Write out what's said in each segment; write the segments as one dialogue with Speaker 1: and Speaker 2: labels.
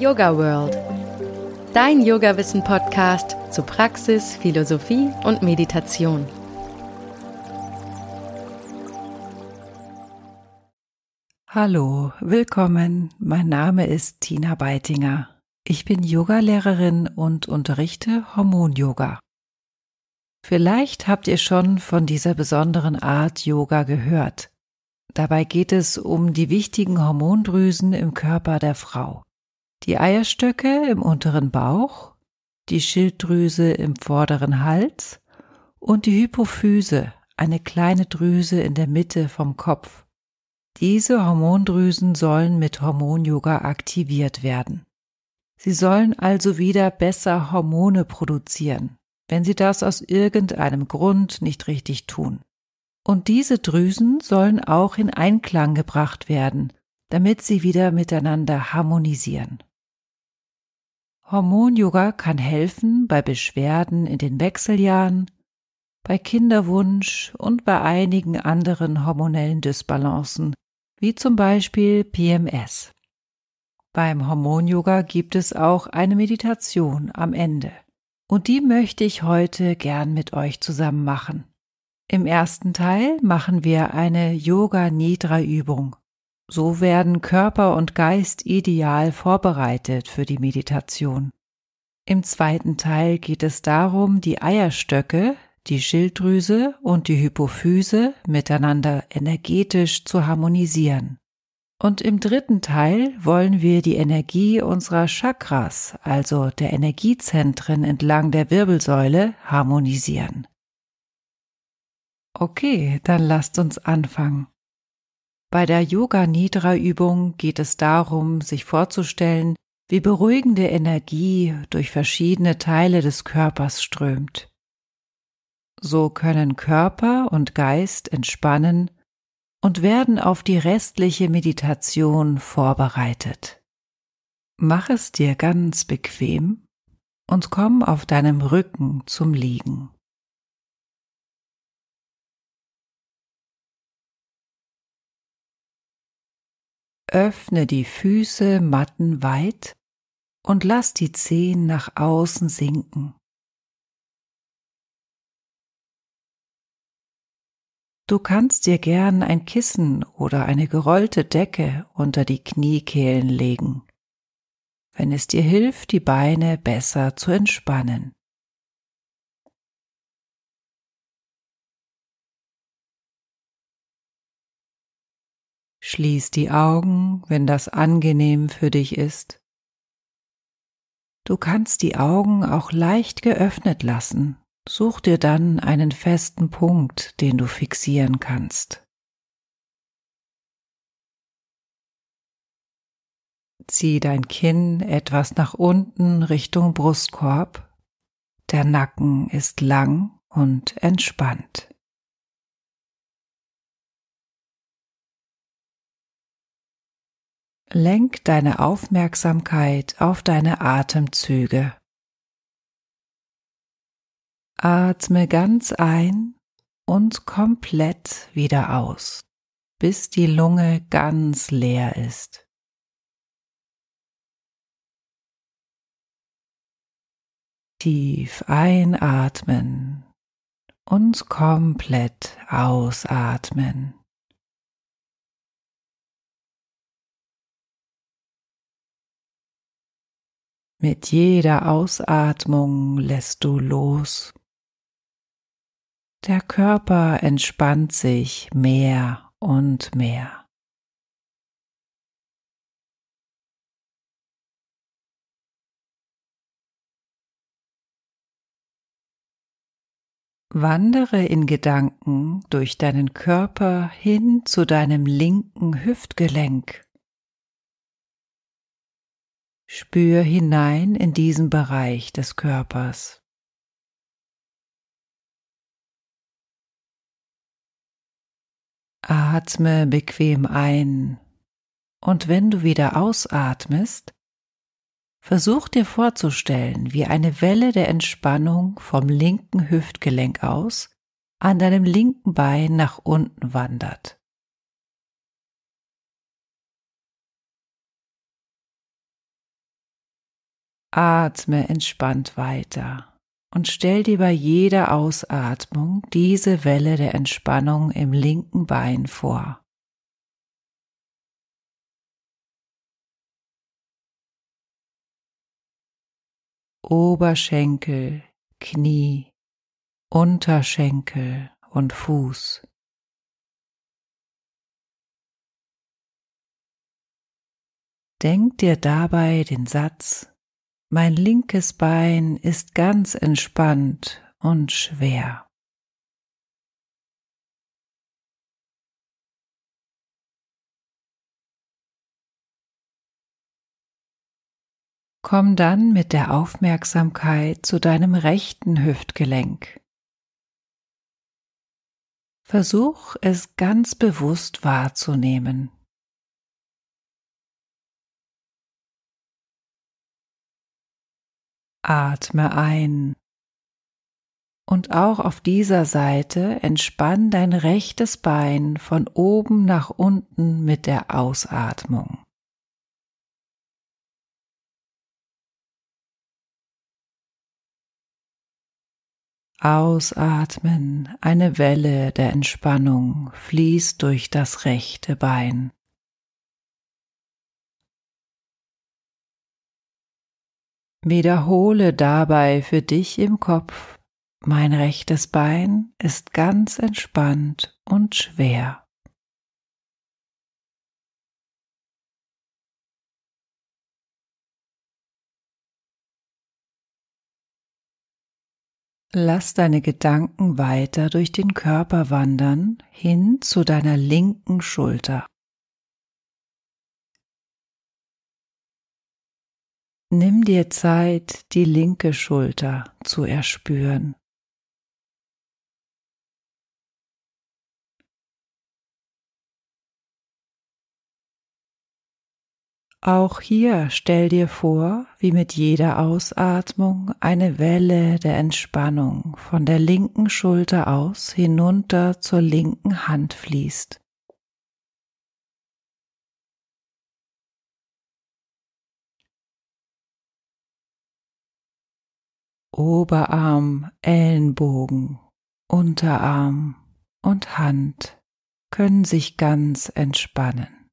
Speaker 1: Yoga World. Dein Yoga-Wissen-Podcast zu Praxis, Philosophie und Meditation.
Speaker 2: Hallo, willkommen. Mein Name ist Tina Beitinger. Ich bin Yogalehrerin und unterrichte Hormon-Yoga. Vielleicht habt ihr schon von dieser besonderen Art Yoga gehört. Dabei geht es um die wichtigen Hormondrüsen im Körper der Frau. Die Eierstöcke im unteren Bauch, die Schilddrüse im vorderen Hals und die Hypophyse, eine kleine Drüse in der Mitte vom Kopf. Diese Hormondrüsen sollen mit Hormon-Yoga aktiviert werden. Sie sollen also wieder besser Hormone produzieren, wenn sie das aus irgendeinem Grund nicht richtig tun. Und diese Drüsen sollen auch in Einklang gebracht werden, damit sie wieder miteinander harmonisieren. Hormon-Yoga kann helfen bei Beschwerden in den Wechseljahren, bei Kinderwunsch und bei einigen anderen hormonellen Dysbalancen, wie zum Beispiel PMS. Beim Hormon-Yoga gibt es auch eine Meditation am Ende. Und die möchte ich heute gern mit euch zusammen machen. Im ersten Teil machen wir eine Yoga-Nidra-Übung. So werden Körper und Geist ideal vorbereitet für die Meditation. Im zweiten Teil geht es darum, die Eierstöcke, die Schilddrüse und die Hypophyse miteinander energetisch zu harmonisieren. Und im dritten Teil wollen wir die Energie unserer Chakras, also der Energiezentren entlang der Wirbelsäule, harmonisieren. Okay, dann lasst uns anfangen. Bei der Yoga Nidra Übung geht es darum, sich vorzustellen, wie beruhigende Energie durch verschiedene Teile des Körpers strömt. So können Körper und Geist entspannen und werden auf die restliche Meditation vorbereitet. Mach es dir ganz bequem und komm auf deinem Rücken zum Liegen. Öffne die Füße mattenweit und lass die Zehen nach außen sinken. Du kannst dir gern ein Kissen oder eine gerollte Decke unter die Kniekehlen legen, wenn es dir hilft, die Beine besser zu entspannen. Schließ die Augen, wenn das angenehm für dich ist. Du kannst die Augen auch leicht geöffnet lassen. Such dir dann einen festen Punkt, den du fixieren kannst. Zieh dein Kinn etwas nach unten Richtung Brustkorb. Der Nacken ist lang und entspannt. Lenk deine Aufmerksamkeit auf deine Atemzüge. Atme ganz ein und komplett wieder aus, bis die Lunge ganz leer ist. Tief einatmen und komplett ausatmen. Mit jeder Ausatmung lässt du los. Der Körper entspannt sich mehr und mehr. Wandere in Gedanken durch deinen Körper hin zu deinem linken Hüftgelenk. Spür hinein in diesen Bereich des Körpers. Atme bequem ein und wenn du wieder ausatmest, versuch dir vorzustellen, wie eine Welle der Entspannung vom linken Hüftgelenk aus an deinem linken Bein nach unten wandert. Atme entspannt weiter und stell dir bei jeder Ausatmung diese Welle der Entspannung im linken Bein vor. Oberschenkel, Knie, Unterschenkel und Fuß. Denk dir dabei den Satz, mein linkes Bein ist ganz entspannt und schwer. Komm dann mit der Aufmerksamkeit zu deinem rechten Hüftgelenk. Versuch es ganz bewusst wahrzunehmen. Atme ein. Und auch auf dieser Seite entspann dein rechtes Bein von oben nach unten mit der Ausatmung. Ausatmen, eine Welle der Entspannung fließt durch das rechte Bein. Wiederhole dabei für dich im Kopf, mein rechtes Bein ist ganz entspannt und schwer. Lass deine Gedanken weiter durch den Körper wandern hin zu deiner linken Schulter. Nimm dir Zeit, die linke Schulter zu erspüren. Auch hier stell dir vor, wie mit jeder Ausatmung eine Welle der Entspannung von der linken Schulter aus hinunter zur linken Hand fließt. Oberarm, Ellenbogen, Unterarm und Hand können sich ganz entspannen.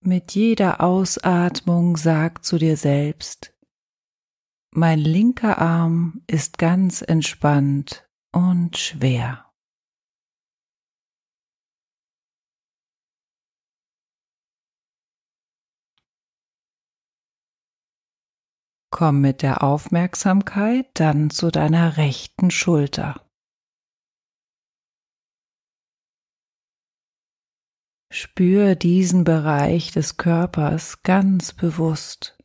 Speaker 2: Mit jeder Ausatmung sag zu dir selbst, mein linker Arm ist ganz entspannt und schwer. Komm mit der Aufmerksamkeit dann zu deiner rechten Schulter. Spür diesen Bereich des Körpers ganz bewusst.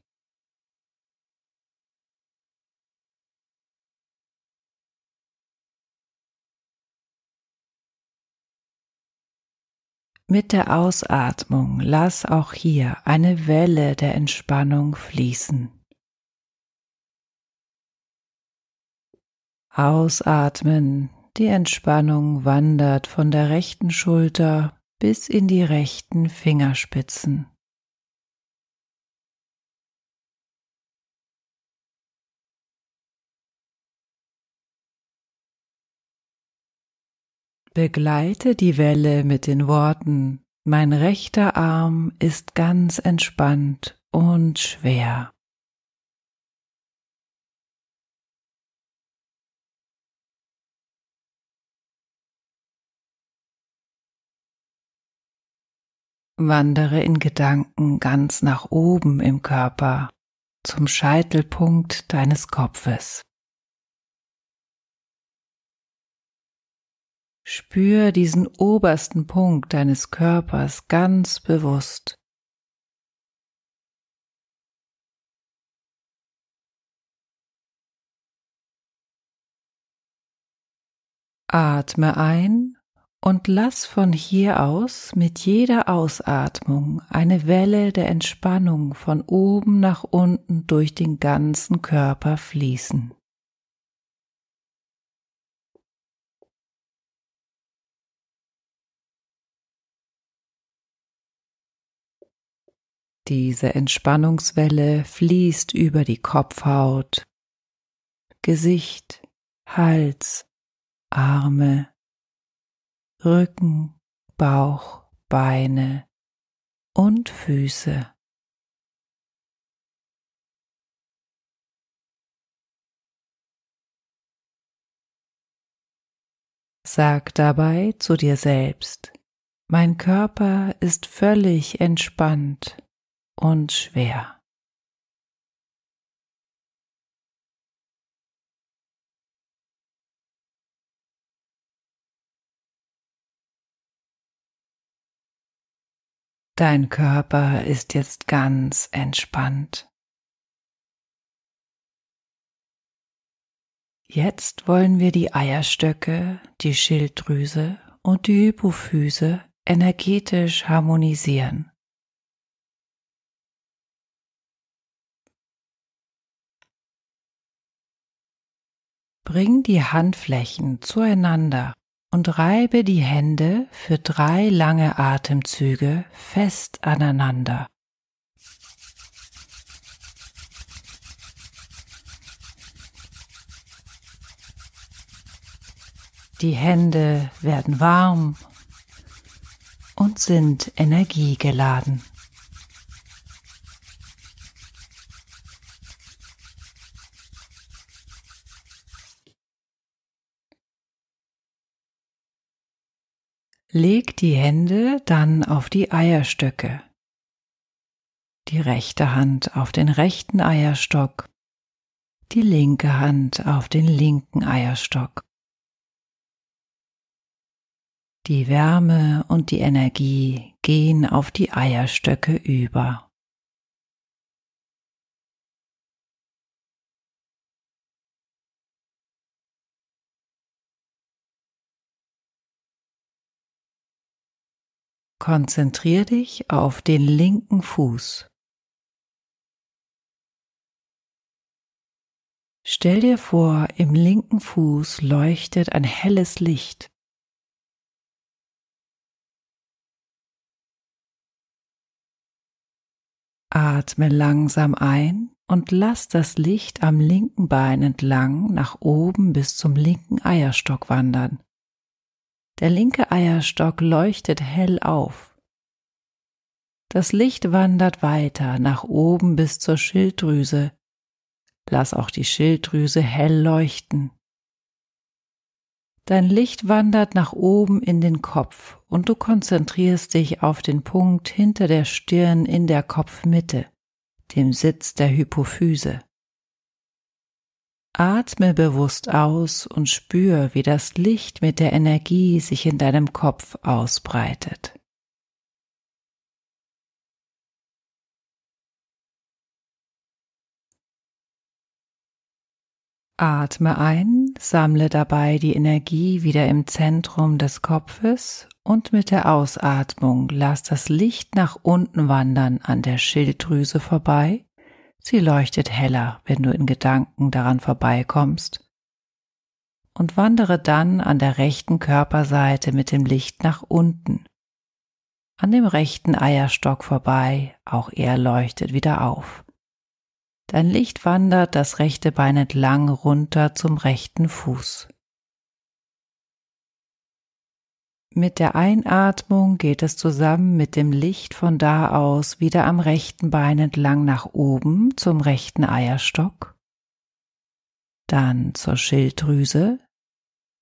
Speaker 2: Mit der Ausatmung lass auch hier eine Welle der Entspannung fließen. Ausatmen, die Entspannung wandert von der rechten Schulter bis in die rechten Fingerspitzen. Begleite die Welle mit den Worten Mein rechter Arm ist ganz entspannt und schwer. Wandere in Gedanken ganz nach oben im Körper zum Scheitelpunkt deines Kopfes. Spür diesen obersten Punkt deines Körpers ganz bewusst. Atme ein und lass von hier aus mit jeder Ausatmung eine Welle der Entspannung von oben nach unten durch den ganzen Körper fließen. Diese Entspannungswelle fließt über die Kopfhaut, Gesicht, Hals, Arme, Rücken, Bauch, Beine und Füße. Sag dabei zu dir selbst, mein Körper ist völlig entspannt und schwer. Dein Körper ist jetzt ganz entspannt. Jetzt wollen wir die Eierstöcke, die Schilddrüse und die Hypophyse energetisch harmonisieren. Bring die Handflächen zueinander und reibe die Hände für drei lange Atemzüge fest aneinander. Die Hände werden warm und sind energiegeladen. Leg die Hände dann auf die Eierstöcke, die rechte Hand auf den rechten Eierstock, die linke Hand auf den linken Eierstock. Die Wärme und die Energie gehen auf die Eierstöcke über. Konzentrier dich auf den linken Fuß. Stell dir vor, im linken Fuß leuchtet ein helles Licht. Atme langsam ein und lass das Licht am linken Bein entlang nach oben bis zum linken Eierstock wandern. Der linke Eierstock leuchtet hell auf. Das Licht wandert weiter nach oben bis zur Schilddrüse. Lass auch die Schilddrüse hell leuchten. Dein Licht wandert nach oben in den Kopf und du konzentrierst dich auf den Punkt hinter der Stirn in der Kopfmitte, dem Sitz der Hypophyse. Atme bewusst aus und spür, wie das Licht mit der Energie sich in deinem Kopf ausbreitet. Atme ein, sammle dabei die Energie wieder im Zentrum des Kopfes und mit der Ausatmung lass das Licht nach unten wandern an der Schilddrüse vorbei Sie leuchtet heller, wenn du in Gedanken daran vorbeikommst. Und wandere dann an der rechten Körperseite mit dem Licht nach unten. An dem rechten Eierstock vorbei, auch er leuchtet wieder auf. Dein Licht wandert das rechte Bein entlang runter zum rechten Fuß. Mit der Einatmung geht es zusammen mit dem Licht von da aus wieder am rechten Bein entlang nach oben zum rechten Eierstock, dann zur Schilddrüse,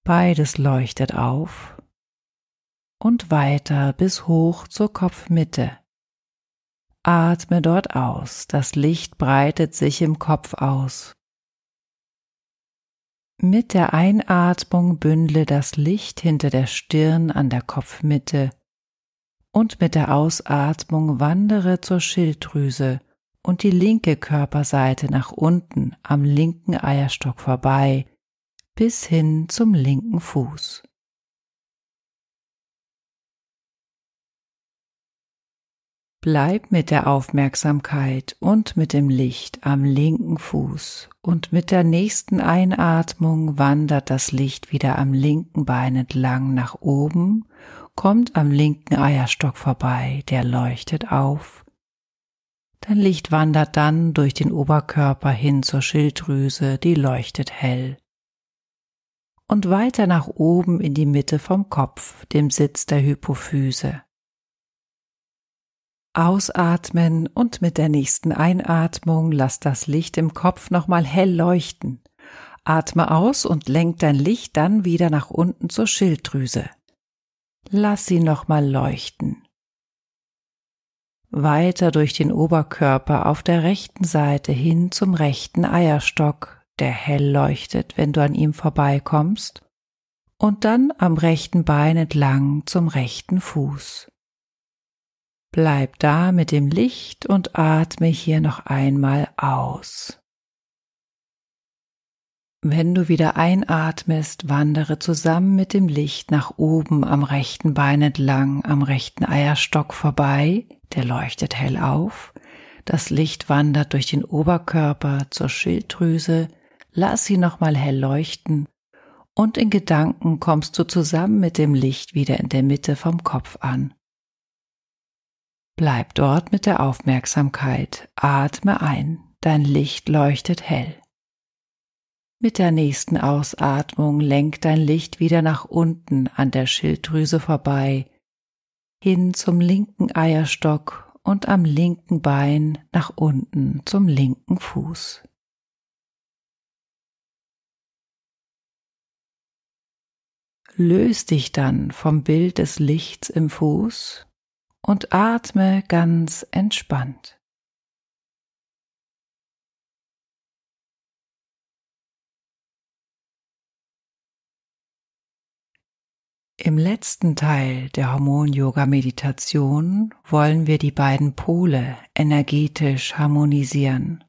Speaker 2: beides leuchtet auf und weiter bis hoch zur Kopfmitte. Atme dort aus, das Licht breitet sich im Kopf aus. Mit der Einatmung bündle das Licht hinter der Stirn an der Kopfmitte und mit der Ausatmung wandere zur Schilddrüse und die linke Körperseite nach unten am linken Eierstock vorbei bis hin zum linken Fuß. Bleib mit der Aufmerksamkeit und mit dem Licht am linken Fuß und mit der nächsten Einatmung wandert das Licht wieder am linken Bein entlang nach oben, kommt am linken Eierstock vorbei, der leuchtet auf. Dein Licht wandert dann durch den Oberkörper hin zur Schilddrüse, die leuchtet hell. Und weiter nach oben in die Mitte vom Kopf, dem Sitz der Hypophyse. Ausatmen und mit der nächsten Einatmung lass das Licht im Kopf nochmal hell leuchten. Atme aus und lenk dein Licht dann wieder nach unten zur Schilddrüse. Lass sie nochmal leuchten weiter durch den Oberkörper auf der rechten Seite hin zum rechten Eierstock, der hell leuchtet, wenn du an ihm vorbeikommst, und dann am rechten Bein entlang zum rechten Fuß. Bleib da mit dem Licht und atme hier noch einmal aus. Wenn du wieder einatmest, wandere zusammen mit dem Licht nach oben am rechten Bein entlang, am rechten Eierstock vorbei, der leuchtet hell auf. Das Licht wandert durch den Oberkörper zur Schilddrüse, lass sie nochmal hell leuchten und in Gedanken kommst du zusammen mit dem Licht wieder in der Mitte vom Kopf an. Bleib dort mit der Aufmerksamkeit, atme ein, dein Licht leuchtet hell. Mit der nächsten Ausatmung lenk dein Licht wieder nach unten an der Schilddrüse vorbei, hin zum linken Eierstock und am linken Bein nach unten zum linken Fuß. Löst dich dann vom Bild des Lichts im Fuß und atme ganz entspannt. Im letzten Teil der Hormon-Yoga-Meditation wollen wir die beiden Pole energetisch harmonisieren.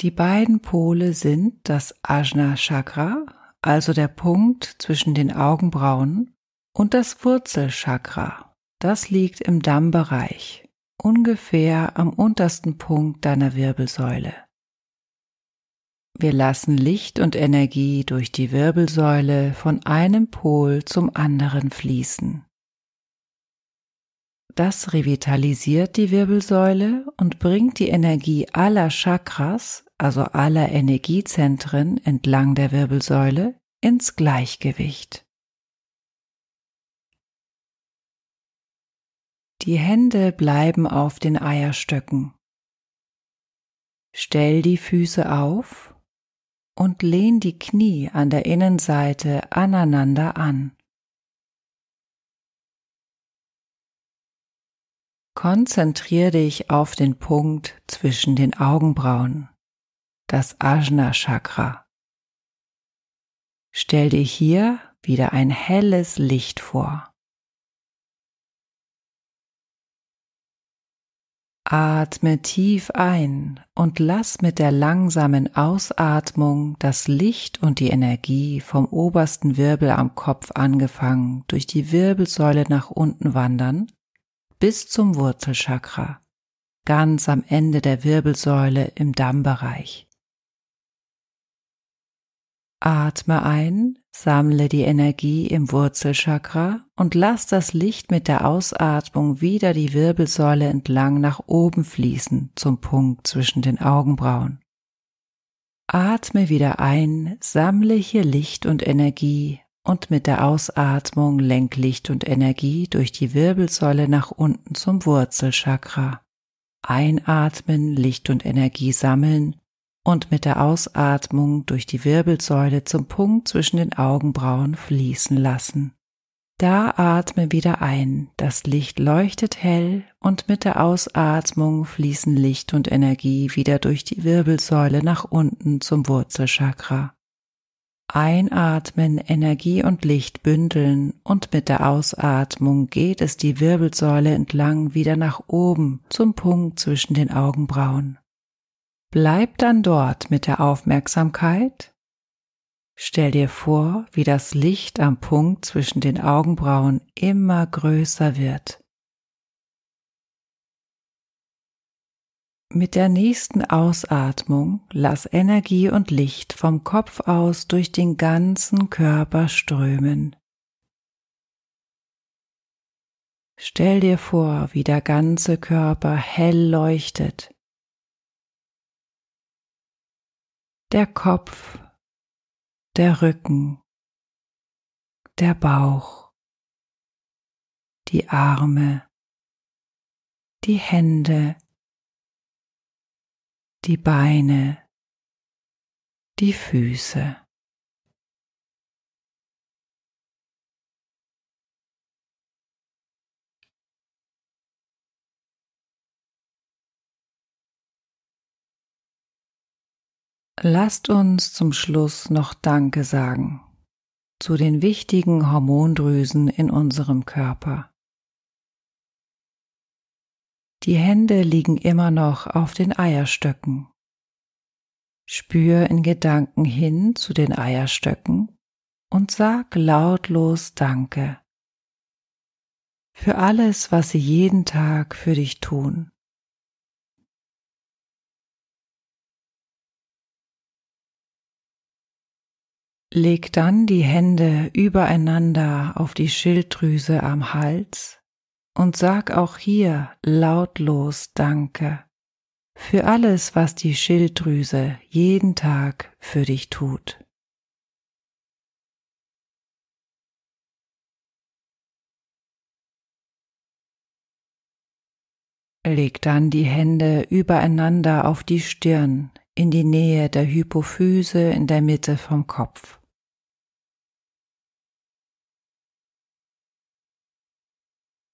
Speaker 2: Die beiden Pole sind das Ajna Chakra, also der Punkt zwischen den Augenbrauen, und das Wurzelchakra, das liegt im Dammbereich, ungefähr am untersten Punkt deiner Wirbelsäule. Wir lassen Licht und Energie durch die Wirbelsäule von einem Pol zum anderen fließen. Das revitalisiert die Wirbelsäule und bringt die Energie aller Chakras, also aller Energiezentren entlang der Wirbelsäule, ins Gleichgewicht. Die Hände bleiben auf den Eierstöcken. Stell die Füße auf und lehn die Knie an der Innenseite aneinander an. Konzentriere dich auf den Punkt zwischen den Augenbrauen, das Ajna Chakra. Stell dir hier wieder ein helles Licht vor. Atme tief ein und lass mit der langsamen Ausatmung das Licht und die Energie vom obersten Wirbel am Kopf angefangen durch die Wirbelsäule nach unten wandern bis zum Wurzelchakra, ganz am Ende der Wirbelsäule im Dammbereich. Atme ein, sammle die Energie im Wurzelchakra und lass das Licht mit der Ausatmung wieder die Wirbelsäule entlang nach oben fließen zum Punkt zwischen den Augenbrauen. Atme wieder ein, sammle hier Licht und Energie und mit der Ausatmung lenk Licht und Energie durch die Wirbelsäule nach unten zum Wurzelchakra. Einatmen, Licht und Energie sammeln und mit der Ausatmung durch die Wirbelsäule zum Punkt zwischen den Augenbrauen fließen lassen. Da atme wieder ein, das Licht leuchtet hell und mit der Ausatmung fließen Licht und Energie wieder durch die Wirbelsäule nach unten zum Wurzelchakra. Einatmen, Energie und Licht bündeln und mit der Ausatmung geht es die Wirbelsäule entlang wieder nach oben zum Punkt zwischen den Augenbrauen. Bleib dann dort mit der Aufmerksamkeit. Stell dir vor, wie das Licht am Punkt zwischen den Augenbrauen immer größer wird. Mit der nächsten Ausatmung lass Energie und Licht vom Kopf aus durch den ganzen Körper strömen. Stell dir vor, wie der ganze Körper hell leuchtet. Der Kopf, der Rücken, der Bauch, die Arme, die Hände, die Beine, die Füße. Lasst uns zum Schluss noch Danke sagen zu den wichtigen Hormondrüsen in unserem Körper. Die Hände liegen immer noch auf den Eierstöcken. Spür in Gedanken hin zu den Eierstöcken und sag lautlos Danke für alles, was sie jeden Tag für dich tun. Leg dann die Hände übereinander auf die Schilddrüse am Hals und sag auch hier lautlos Danke für alles, was die Schilddrüse jeden Tag für dich tut. Leg dann die Hände übereinander auf die Stirn in die Nähe der Hypophyse in der Mitte vom Kopf.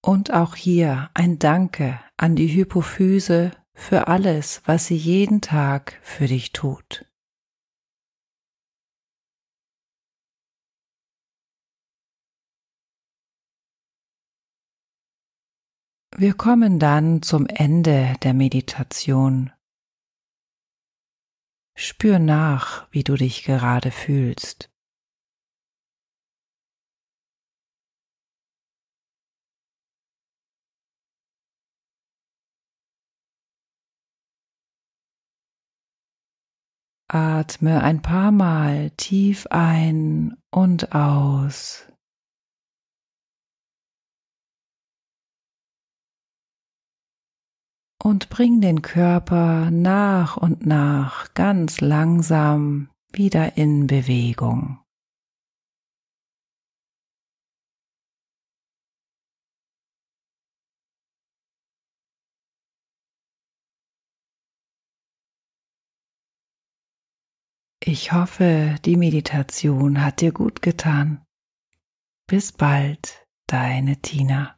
Speaker 2: Und auch hier ein Danke an die Hypophyse für alles, was sie jeden Tag für dich tut. Wir kommen dann zum Ende der Meditation. Spür nach, wie du dich gerade fühlst. Atme ein paar Mal tief ein und aus. Und bring den Körper nach und nach ganz langsam wieder in Bewegung. Ich hoffe, die Meditation hat dir gut getan. Bis bald, deine Tina.